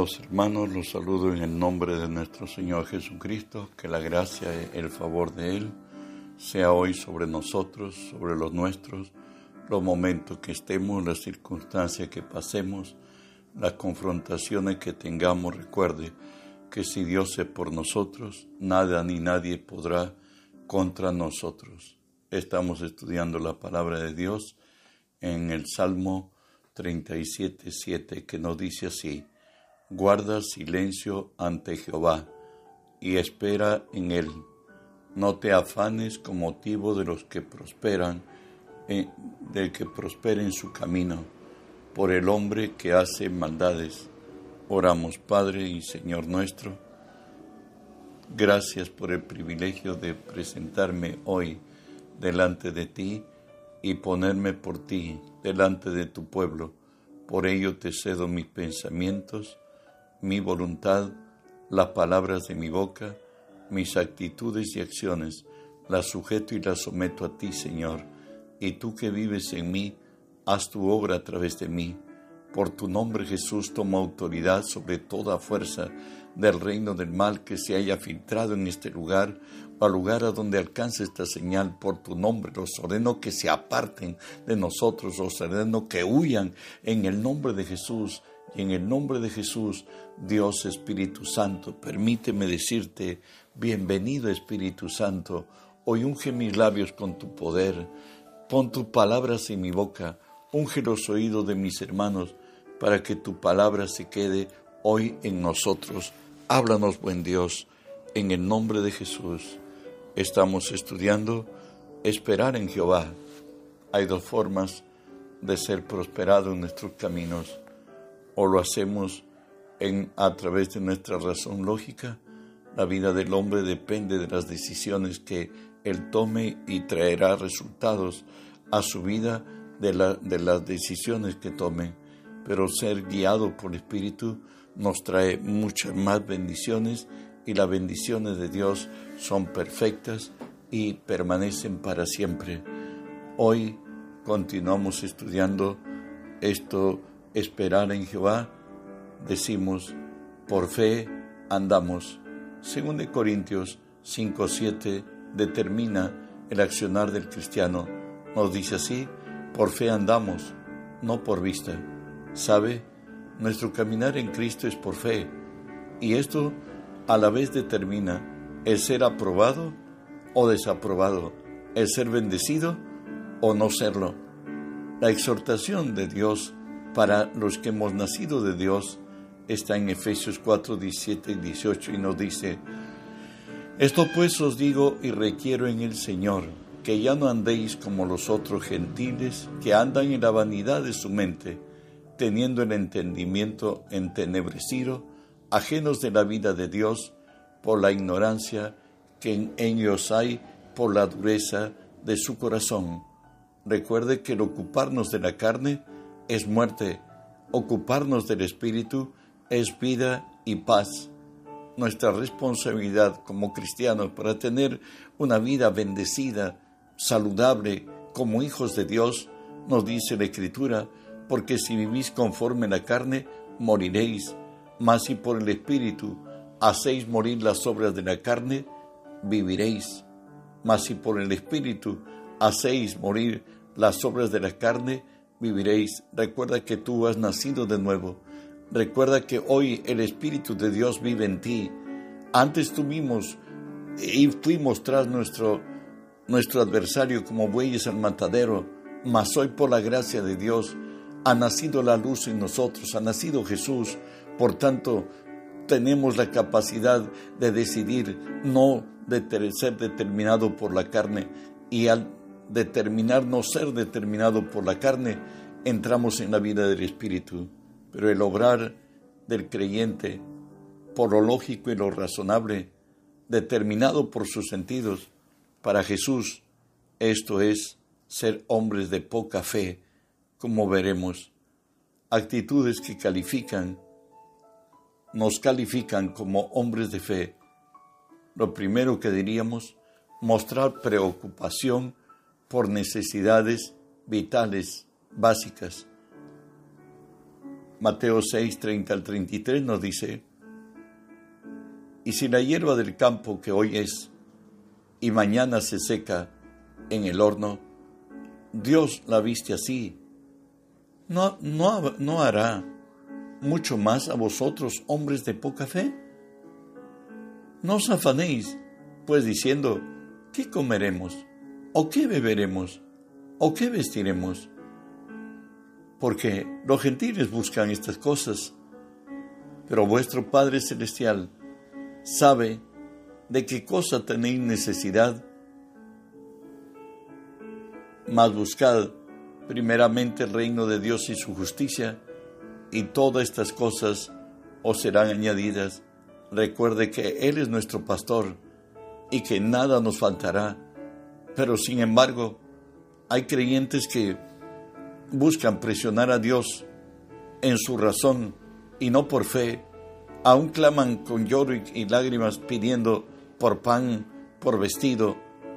Hermanos, los saludo en el nombre de nuestro Señor Jesucristo, que la gracia y el favor de Él sea hoy sobre nosotros, sobre los nuestros, los momentos que estemos, las circunstancias que pasemos, las confrontaciones que tengamos. Recuerde que si Dios es por nosotros, nada ni nadie podrá contra nosotros. Estamos estudiando la palabra de Dios en el Salmo 37, 7, que nos dice así, guarda silencio ante Jehová y espera en él. No te afanes con motivo de los que prosperan, eh, del que prospera en su camino, por el hombre que hace maldades. Oramos, Padre y Señor nuestro. Gracias por el privilegio de presentarme hoy delante de ti y ponerme por ti delante de tu pueblo. Por ello te cedo mis pensamientos, mi voluntad, las palabras de mi boca, mis actitudes y acciones, las sujeto y las someto a ti, Señor. Y tú que vives en mí, haz tu obra a través de mí. Por tu nombre, Jesús, toma autoridad sobre toda fuerza del reino del mal que se haya filtrado en este lugar o al lugar a donde alcance esta señal por tu nombre. Los ordeno que se aparten de nosotros, los ordeno que huyan en el nombre de Jesús. Y en el nombre de Jesús, Dios Espíritu Santo, permíteme decirte, bienvenido Espíritu Santo, hoy unge mis labios con tu poder, pon tus palabras en mi boca, unge los oídos de mis hermanos, para que tu palabra se quede hoy en nosotros. Háblanos, buen Dios, en el nombre de Jesús. Estamos estudiando esperar en Jehová. Hay dos formas de ser prosperado en nuestros caminos. O lo hacemos en, a través de nuestra razón lógica. La vida del hombre depende de las decisiones que él tome y traerá resultados a su vida de, de las decisiones que tome. Pero ser guiado por el Espíritu nos trae muchas más bendiciones y las bendiciones de Dios son perfectas y permanecen para siempre. Hoy continuamos estudiando esto, esperar en Jehová. Decimos, por fe andamos. Según de Corintios 5:7 determina el accionar del cristiano. Nos dice así, por fe andamos, no por vista. ¿Sabe? Nuestro caminar en Cristo es por fe y esto a la vez determina el ser aprobado o desaprobado, el ser bendecido o no serlo. La exhortación de Dios para los que hemos nacido de Dios está en Efesios 4, 17 y 18 y nos dice, Esto pues os digo y requiero en el Señor, que ya no andéis como los otros gentiles que andan en la vanidad de su mente, teniendo el entendimiento entenebrecido, ajenos de la vida de Dios por la ignorancia que en ellos hay por la dureza de su corazón. Recuerde que el ocuparnos de la carne es muerte, ocuparnos del Espíritu es vida y paz. Nuestra responsabilidad como cristianos para tener una vida bendecida, saludable, como hijos de Dios, nos dice la Escritura, porque si vivís conforme la carne, moriréis, mas si por el Espíritu hacéis morir las obras de la carne, viviréis. Mas si por el Espíritu hacéis morir las obras de la carne, viviréis. Recuerda que tú has nacido de nuevo. Recuerda que hoy el Espíritu de Dios vive en ti. Antes tuvimos y fuimos tras nuestro, nuestro adversario como bueyes al matadero, mas hoy por la gracia de Dios ha nacido la luz en nosotros, ha nacido Jesús. Por tanto, tenemos la capacidad de decidir no de ser determinado por la carne y al determinar no ser determinado por la carne, entramos en la vida del Espíritu. Pero el obrar del creyente por lo lógico y lo razonable, determinado por sus sentidos, para Jesús, esto es ser hombres de poca fe, como veremos, actitudes que califican, nos califican como hombres de fe. Lo primero que diríamos, mostrar preocupación por necesidades vitales básicas. Mateo 6, 30 al 33 nos dice, y si la hierba del campo que hoy es y mañana se seca en el horno, Dios la viste así, ¿no, no, no hará mucho más a vosotros, hombres de poca fe? No os afanéis, pues diciendo, ¿qué comeremos? ¿O qué beberemos? ¿O qué vestiremos? porque los gentiles buscan estas cosas, pero vuestro Padre Celestial sabe de qué cosa tenéis necesidad. Mas buscad primeramente el reino de Dios y su justicia, y todas estas cosas os serán añadidas. Recuerde que Él es nuestro pastor y que nada nos faltará. Pero sin embargo, hay creyentes que buscan presionar a Dios en su razón y no por fe, aún claman con lloro y lágrimas pidiendo por pan, por vestido,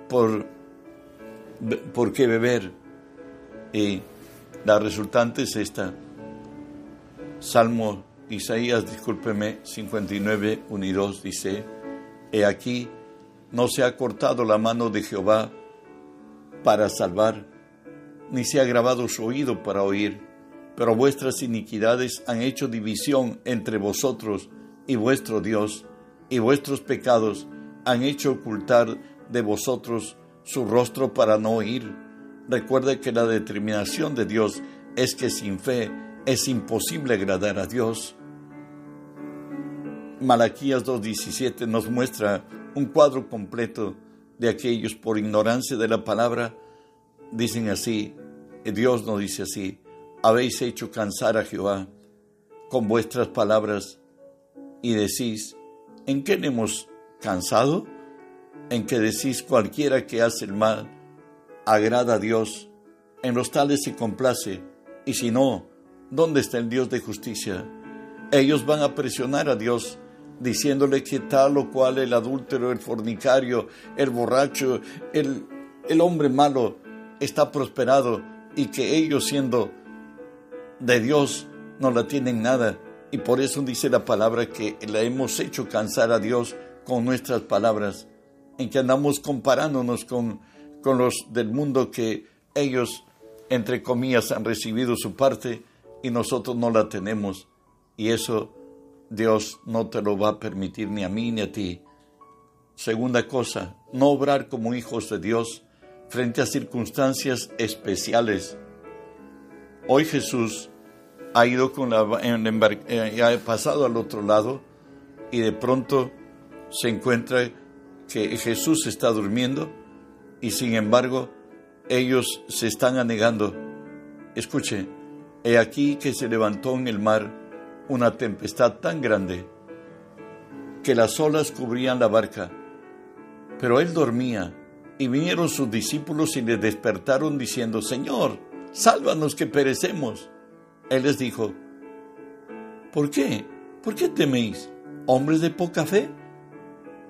por, por qué beber. Y la resultante es esta. Salmo Isaías, discúlpeme, 59, 1 y 2 dice, He aquí, no se ha cortado la mano de Jehová para salvar ni se ha grabado su oído para oír, pero vuestras iniquidades han hecho división entre vosotros y vuestro Dios, y vuestros pecados han hecho ocultar de vosotros su rostro para no oír. Recuerde que la determinación de Dios es que sin fe es imposible agradar a Dios. Malaquías 2.17 nos muestra un cuadro completo de aquellos por ignorancia de la palabra, dicen así, Dios nos dice así, habéis hecho cansar a Jehová con vuestras palabras y decís, ¿en qué hemos cansado? En que decís cualquiera que hace el mal agrada a Dios, en los tales se complace, y si no, ¿dónde está el Dios de justicia? Ellos van a presionar a Dios diciéndole que tal o cual el adúltero, el fornicario, el borracho, el, el hombre malo está prosperado y que ellos siendo de Dios no la tienen nada. Y por eso dice la palabra que la hemos hecho cansar a Dios con nuestras palabras, en que andamos comparándonos con, con los del mundo que ellos, entre comillas, han recibido su parte y nosotros no la tenemos. Y eso Dios no te lo va a permitir ni a mí ni a ti. Segunda cosa, no obrar como hijos de Dios frente a circunstancias especiales. Hoy Jesús ha ido con la eh, ha pasado al otro lado y de pronto se encuentra que Jesús está durmiendo y sin embargo ellos se están anegando. Escuche, he aquí que se levantó en el mar una tempestad tan grande que las olas cubrían la barca, pero él dormía y vinieron sus discípulos y le despertaron diciendo, Señor, sálvanos que perecemos. Él les dijo, ¿por qué? ¿Por qué teméis, hombres de poca fe?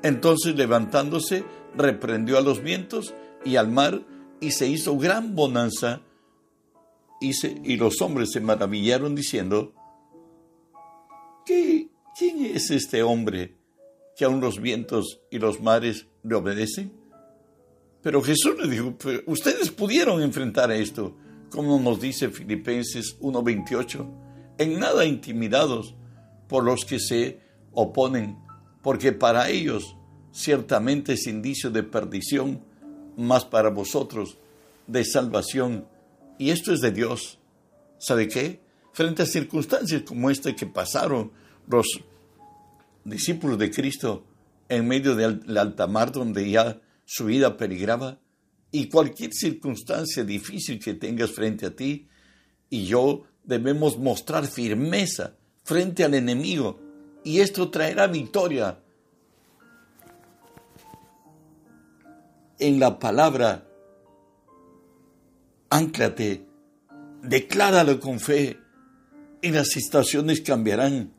Entonces levantándose, reprendió a los vientos y al mar y se hizo gran bonanza. Y, y los hombres se maravillaron diciendo, ¿Qué, ¿quién es este hombre que aun los vientos y los mares le obedecen? Pero Jesús le dijo, ustedes pudieron enfrentar esto, como nos dice Filipenses 1:28, en nada intimidados por los que se oponen, porque para ellos ciertamente es indicio de perdición, más para vosotros de salvación. Y esto es de Dios. ¿Sabe qué? Frente a circunstancias como esta que pasaron los discípulos de Cristo en medio del alta mar donde ya su vida peligraba y cualquier circunstancia difícil que tengas frente a ti y yo debemos mostrar firmeza frente al enemigo y esto traerá victoria. En la palabra, anclate, decláralo con fe y las situaciones cambiarán.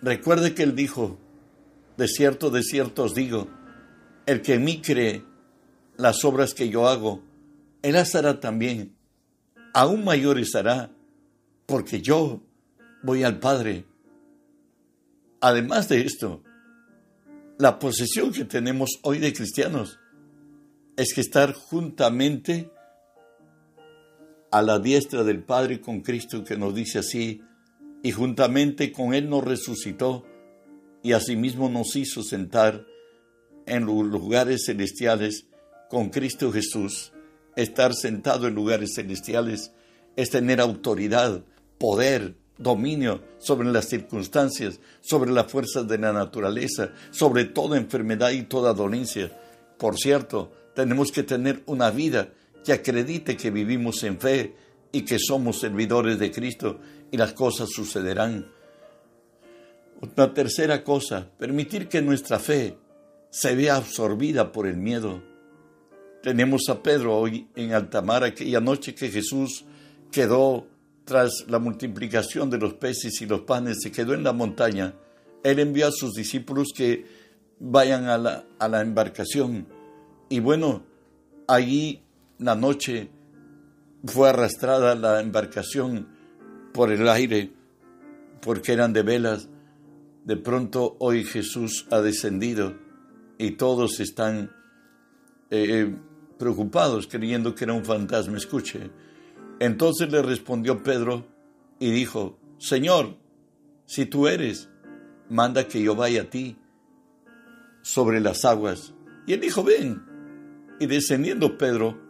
Recuerde que él dijo, de cierto, de cierto os digo, el que en mí cree las obras que yo hago, él las hará también. Aún mayores hará, porque yo voy al Padre. Además de esto, la posesión que tenemos hoy de cristianos es que estar juntamente a la diestra del Padre con Cristo que nos dice así, y juntamente con Él nos resucitó y asimismo nos hizo sentar en los lugares celestiales con Cristo Jesús. Estar sentado en lugares celestiales es tener autoridad, poder, dominio sobre las circunstancias, sobre las fuerzas de la naturaleza, sobre toda enfermedad y toda dolencia. Por cierto, tenemos que tener una vida que acredite que vivimos en fe y que somos servidores de Cristo y las cosas sucederán. Una tercera cosa, permitir que nuestra fe se vea absorbida por el miedo. Tenemos a Pedro hoy en Altamar aquella noche que Jesús quedó tras la multiplicación de los peces y los panes, se quedó en la montaña. Él envió a sus discípulos que vayan a la, a la embarcación. Y bueno, allí la noche fue arrastrada la embarcación por el aire, porque eran de velas. De pronto hoy Jesús ha descendido y todos están eh, preocupados creyendo que era un fantasma. Escuche. Entonces le respondió Pedro y dijo, Señor, si tú eres, manda que yo vaya a ti sobre las aguas. Y él dijo, ven. Y descendiendo Pedro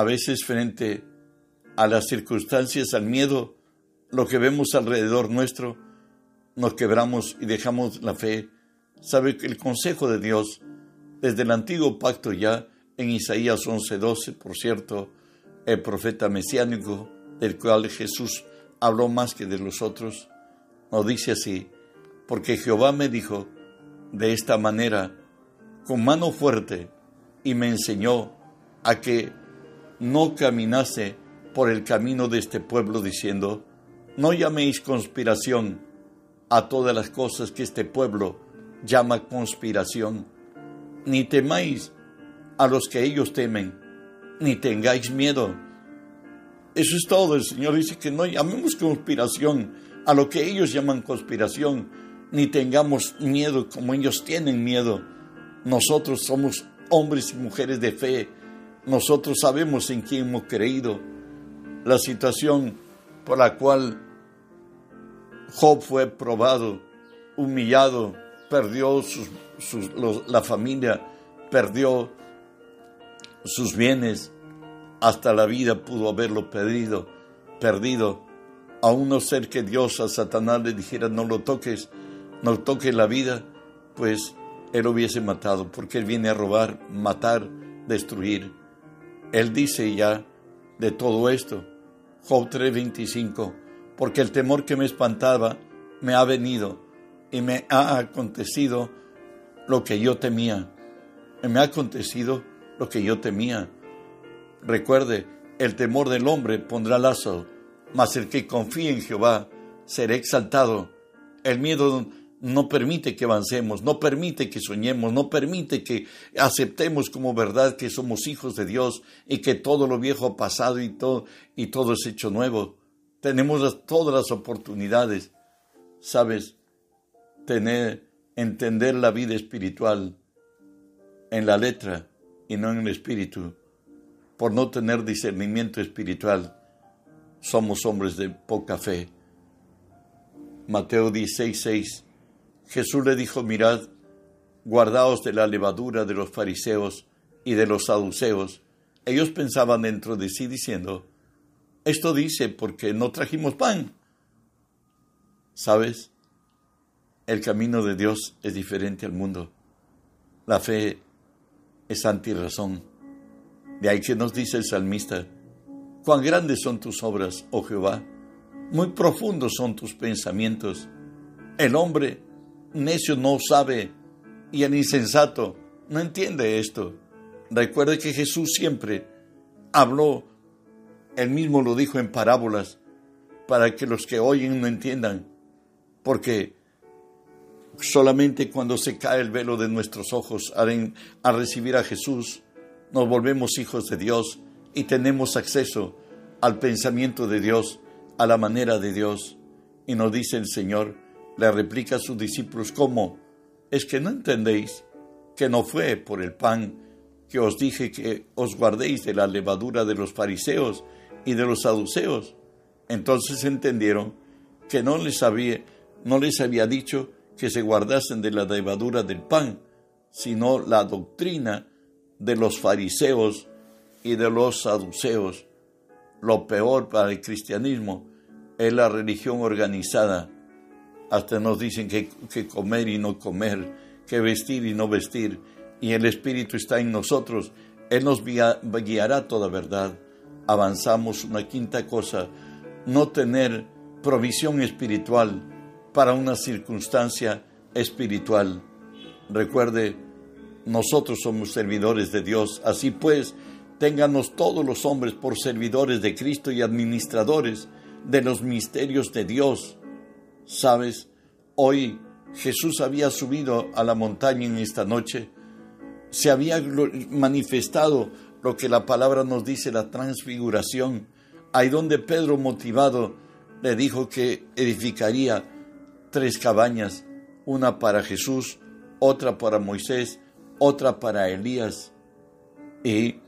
A veces frente a las circunstancias, al miedo, lo que vemos alrededor nuestro, nos quebramos y dejamos la fe. Sabe que el consejo de Dios, desde el antiguo pacto ya, en Isaías 11:12, por cierto, el profeta mesiánico, del cual Jesús habló más que de los otros, nos dice así, porque Jehová me dijo de esta manera, con mano fuerte, y me enseñó a que no caminase por el camino de este pueblo diciendo, no llaméis conspiración a todas las cosas que este pueblo llama conspiración, ni temáis a los que ellos temen, ni tengáis miedo. Eso es todo. El Señor dice que no llamemos conspiración a lo que ellos llaman conspiración, ni tengamos miedo como ellos tienen miedo. Nosotros somos hombres y mujeres de fe, nosotros sabemos en quién hemos creído. La situación por la cual Job fue probado, humillado, perdió la familia, perdió sus bienes, hasta la vida pudo haberlo perdido, perdido. A no ser que Dios a Satanás le dijera no lo toques, no toques la vida, pues él lo hubiese matado, porque él viene a robar, matar, destruir. Él dice ya de todo esto, Job 3:25, porque el temor que me espantaba me ha venido y me ha acontecido lo que yo temía. Me ha acontecido lo que yo temía. Recuerde, el temor del hombre pondrá lazo, mas el que confía en Jehová será exaltado. El miedo no permite que avancemos, no permite que soñemos, no permite que aceptemos como verdad que somos hijos de Dios y que todo lo viejo ha pasado y todo, y todo es hecho nuevo. Tenemos todas las oportunidades, ¿sabes? Tener, entender la vida espiritual en la letra y no en el espíritu. Por no tener discernimiento espiritual, somos hombres de poca fe. Mateo 16, 6 Jesús le dijo, mirad, guardaos de la levadura de los fariseos y de los saduceos. Ellos pensaban dentro de sí diciendo, esto dice porque no trajimos pan. ¿Sabes? El camino de Dios es diferente al mundo. La fe es antirrazón. De ahí que nos dice el salmista, cuán grandes son tus obras, oh Jehová, Muy profundos son tus pensamientos. El hombre necio no sabe y el insensato no entiende esto. Recuerde que Jesús siempre habló, él mismo lo dijo en parábolas, para que los que oyen no entiendan, porque solamente cuando se cae el velo de nuestros ojos a recibir a Jesús, nos volvemos hijos de Dios y tenemos acceso al pensamiento de Dios, a la manera de Dios. Y nos dice el Señor, le replica a sus discípulos, ¿cómo? Es que no entendéis que no fue por el pan que os dije que os guardéis de la levadura de los fariseos y de los saduceos. Entonces entendieron que no les había, no les había dicho que se guardasen de la levadura del pan, sino la doctrina de los fariseos y de los saduceos. Lo peor para el cristianismo es la religión organizada. Hasta nos dicen que, comer y no comer, que vestir y no vestir, y el Espíritu está en nosotros. Él nos guiará toda verdad. Avanzamos una quinta cosa, no tener provisión espiritual para una circunstancia espiritual. Recuerde, nosotros somos servidores de Dios, así pues, ténganos todos los hombres por servidores de Cristo y administradores de los misterios de Dios. ¿Sabes? Hoy Jesús había subido a la montaña en esta noche, se había manifestado lo que la palabra nos dice, la transfiguración, ahí donde Pedro motivado le dijo que edificaría tres cabañas, una para Jesús, otra para Moisés, otra para Elías. Y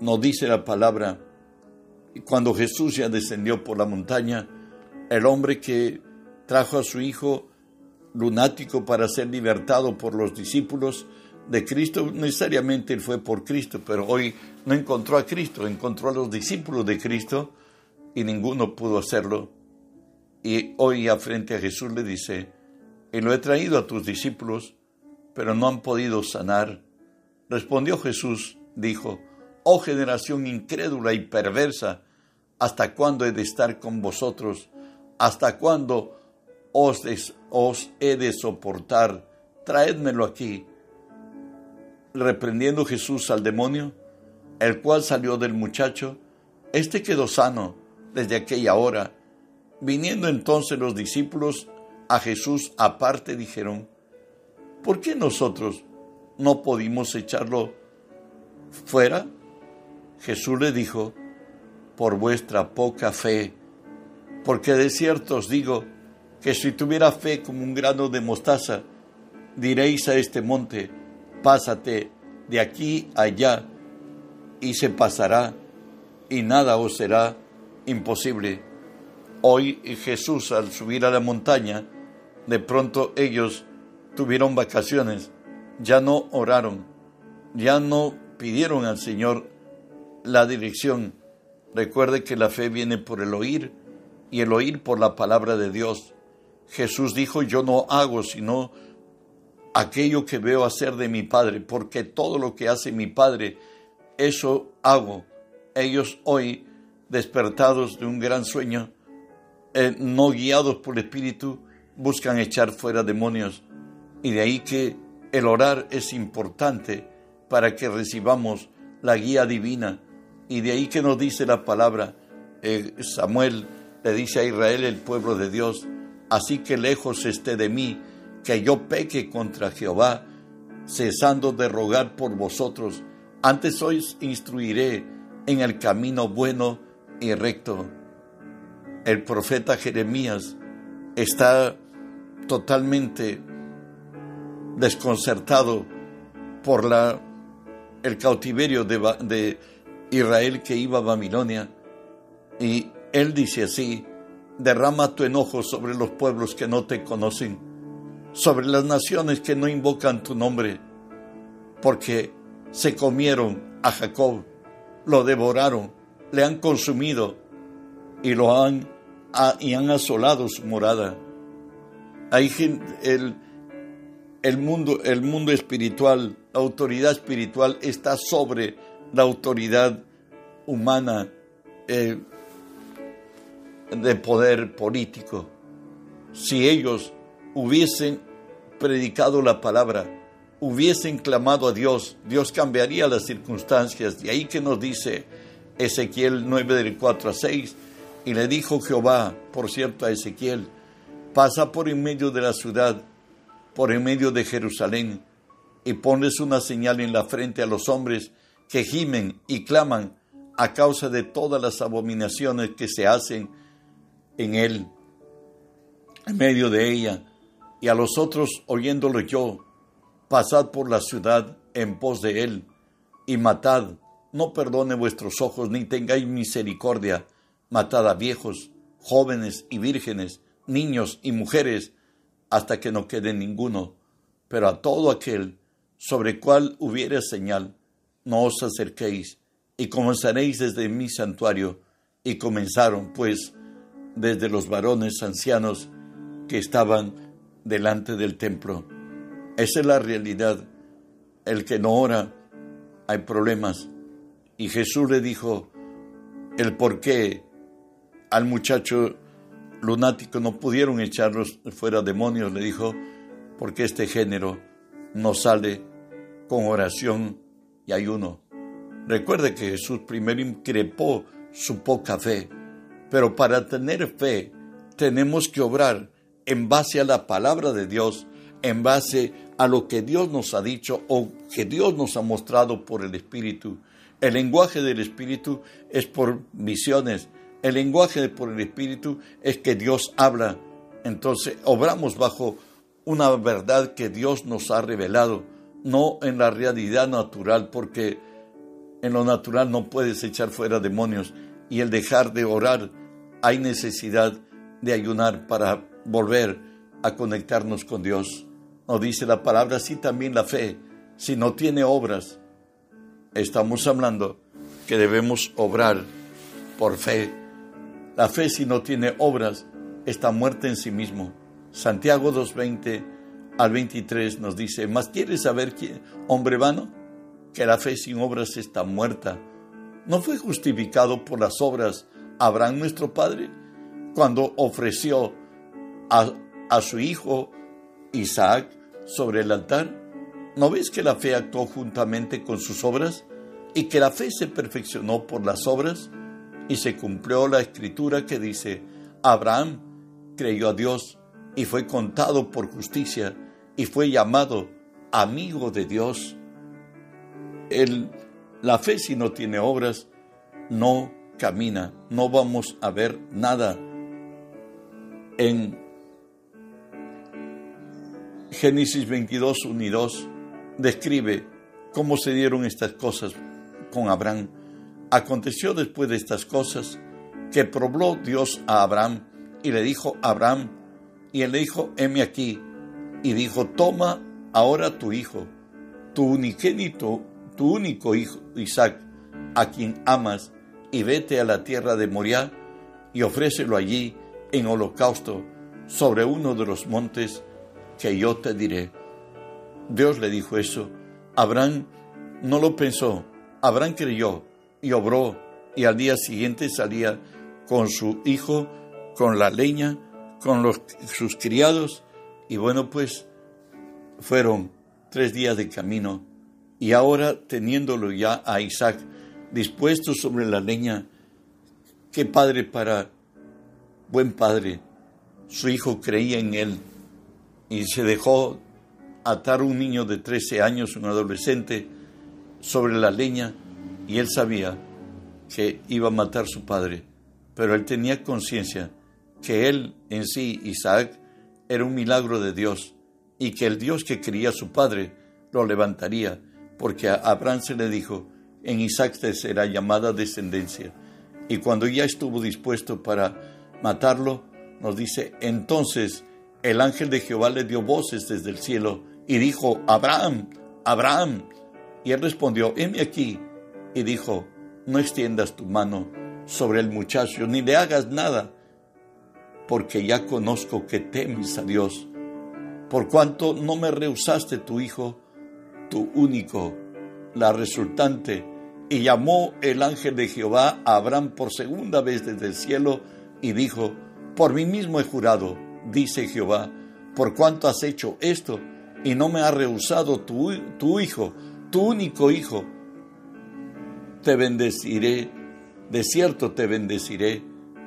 nos dice la palabra, cuando Jesús ya descendió por la montaña, el hombre que trajo a su hijo lunático para ser libertado por los discípulos de Cristo, necesariamente él fue por Cristo, pero hoy no encontró a Cristo, encontró a los discípulos de Cristo y ninguno pudo hacerlo. Y hoy a frente a Jesús le dice, y lo he traído a tus discípulos, pero no han podido sanar. Respondió Jesús, dijo, oh generación incrédula y perversa, ¿hasta cuándo he de estar con vosotros? ¿Hasta cuándo os, he de soportar? Traédmelo aquí. Reprendiendo Jesús al demonio, el cual salió del muchacho, éste quedó sano desde aquella hora. Viniendo entonces los discípulos a Jesús aparte, dijeron, ¿por qué nosotros no pudimos echarlo fuera? Jesús le dijo, por vuestra poca fe, porque de cierto os digo que si tuviera fe como un grano de mostaza, diréis a este monte, pásate de aquí allá, y se pasará, y nada os será imposible. Hoy Jesús al subir a la montaña, de pronto ellos tuvieron vacaciones, ya no oraron, ya no pidieron al Señor la dirección. Recuerde que la fe viene por el oír y el oír por la palabra de Dios. Jesús dijo, yo no hago sino aquello que veo hacer de mi Padre, porque todo lo que hace mi Padre, eso hago. Ellos hoy, despertados de un gran sueño, eh, no guiados por Espíritu, buscan echar fuera demonios. Y de ahí que el orar es importante para que recibamos la guía divina. Y de ahí que nos dice la palabra, eh, Samuel le dice a Israel, el pueblo de Dios, así que lejos esté de mí, que yo peque contra Jehová, cesando de rogar por vosotros. Antes os instruiré en el camino bueno y recto. El profeta Jeremías está totalmente desconcertado por la, el cautiverio de, de Israel que iba a Babilonia. Y él dice así, derrama tu enojo sobre los pueblos que no te conocen, sobre las naciones que no invocan tu nombre, porque se comieron a Jacob, lo devoraron, le han consumido y lo han, y han asolado su morada. Hay el, el, mundo, el mundo espiritual, la autoridad espiritual está sobre la autoridad humana. Eh, de poder político. Si ellos hubiesen predicado la palabra, hubiesen clamado a Dios, Dios cambiaría las circunstancias. De ahí que nos dice Ezequiel 9 del 4 a 6, y le dijo Jehová, por cierto, a Ezequiel, pasa por en medio de la ciudad, por en medio de Jerusalén, y pones una señal en la frente a los hombres que gimen y claman a causa de todas las abominaciones que se hacen en él, en medio de ella, y a los otros oyéndolo yo, pasad por la ciudad en pos de él, y matad, no perdone vuestros ojos, ni tengáis misericordia, matad a viejos, jóvenes y vírgenes, niños y mujeres, hasta que no quede ninguno, pero a todo aquel sobre cual hubiere señal, no os acerquéis, y comenzaréis desde mi santuario, y comenzaron, pues, desde los varones ancianos que estaban delante del templo. Esa es la realidad. El que no ora, hay problemas. Y Jesús le dijo el por qué al muchacho lunático no pudieron echarlos fuera demonios. Le dijo, porque este género no sale con oración y ayuno. Recuerde que Jesús primero increpó su poca fe, pero para tener fe tenemos que obrar en base a la palabra de Dios, en base a lo que Dios nos ha dicho o que Dios nos ha mostrado por el Espíritu. El lenguaje del Espíritu es por visiones, el lenguaje por el Espíritu es que Dios habla. Entonces, obramos bajo una verdad que Dios nos ha revelado, no en la realidad natural, porque en lo natural no puedes echar fuera demonios y el dejar de orar, hay necesidad de ayunar para volver a conectarnos con Dios. Nos dice la palabra, así también la fe, si no tiene obras, estamos hablando que debemos obrar por fe. La fe si no tiene obras está muerta en sí mismo. Santiago 2.20 al 23 nos dice, ¿más quieres saber quién, hombre vano? Que la fe sin obras está muerta. ¿No fue justificado por las obras Abraham nuestro Padre cuando ofreció a, a su hijo Isaac sobre el altar? ¿No ves que la fe actuó juntamente con sus obras y que la fe se perfeccionó por las obras? Y se cumplió la escritura que dice, Abraham creyó a Dios y fue contado por justicia y fue llamado amigo de Dios. El, la fe si no tiene obras no camina, no vamos a ver nada. En Génesis 22, 1 y 2 describe cómo se dieron estas cosas con Abraham. Aconteció después de estas cosas que probó Dios a Abraham y le dijo Abraham, y él le dijo, heme aquí, y dijo, toma ahora tu hijo, tu unigénito, tu único hijo, Isaac, a quien amas, y vete a la tierra de Moriah y ofrécelo allí en holocausto sobre uno de los montes que yo te diré. Dios le dijo eso. Abraham no lo pensó. Abraham creyó y obró y al día siguiente salía con su hijo, con la leña, con los, sus criados y bueno pues fueron tres días de camino y ahora teniéndolo ya a Isaac dispuesto sobre la leña, qué padre para buen padre. Su hijo creía en él y se dejó atar un niño de 13 años, un adolescente, sobre la leña y él sabía que iba a matar a su padre, pero él tenía conciencia que él en sí, Isaac, era un milagro de Dios y que el Dios que quería a su padre lo levantaría, porque a Abraham se le dijo, en Isaac te será llamada descendencia. Y cuando ya estuvo dispuesto para matarlo, nos dice, entonces el ángel de Jehová le dio voces desde el cielo y dijo, Abraham, Abraham. Y él respondió, heme aquí. Y dijo, no extiendas tu mano sobre el muchacho, ni le hagas nada, porque ya conozco que temes a Dios, por cuanto no me rehusaste tu hijo, tu único, la resultante y llamó el ángel de Jehová a Abraham por segunda vez desde el cielo y dijo, Por mí mismo he jurado, dice Jehová, por cuanto has hecho esto y no me has rehusado tu, tu hijo, tu único hijo, te bendeciré, de cierto te bendeciré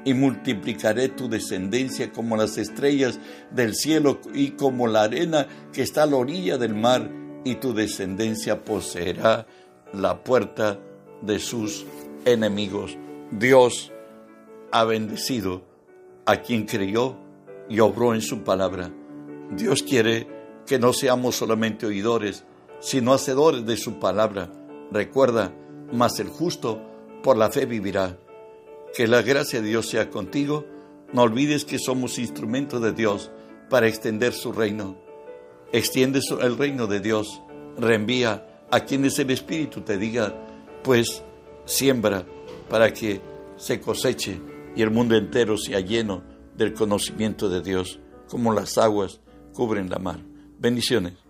y multiplicaré tu descendencia como las estrellas del cielo y como la arena que está a la orilla del mar, y tu descendencia poseerá la puerta de sus enemigos. Dios ha bendecido a quien creyó y obró en su palabra. Dios quiere que no seamos solamente oidores, sino hacedores de su palabra. Recuerda, mas el justo por la fe vivirá. Que la gracia de Dios sea contigo. No olvides que somos instrumentos de Dios para extender su reino. Extiende el reino de Dios. Reenvía a quienes el Espíritu te diga, pues siembra para que se coseche y el mundo entero sea lleno del conocimiento de Dios, como las aguas cubren la mar. Bendiciones.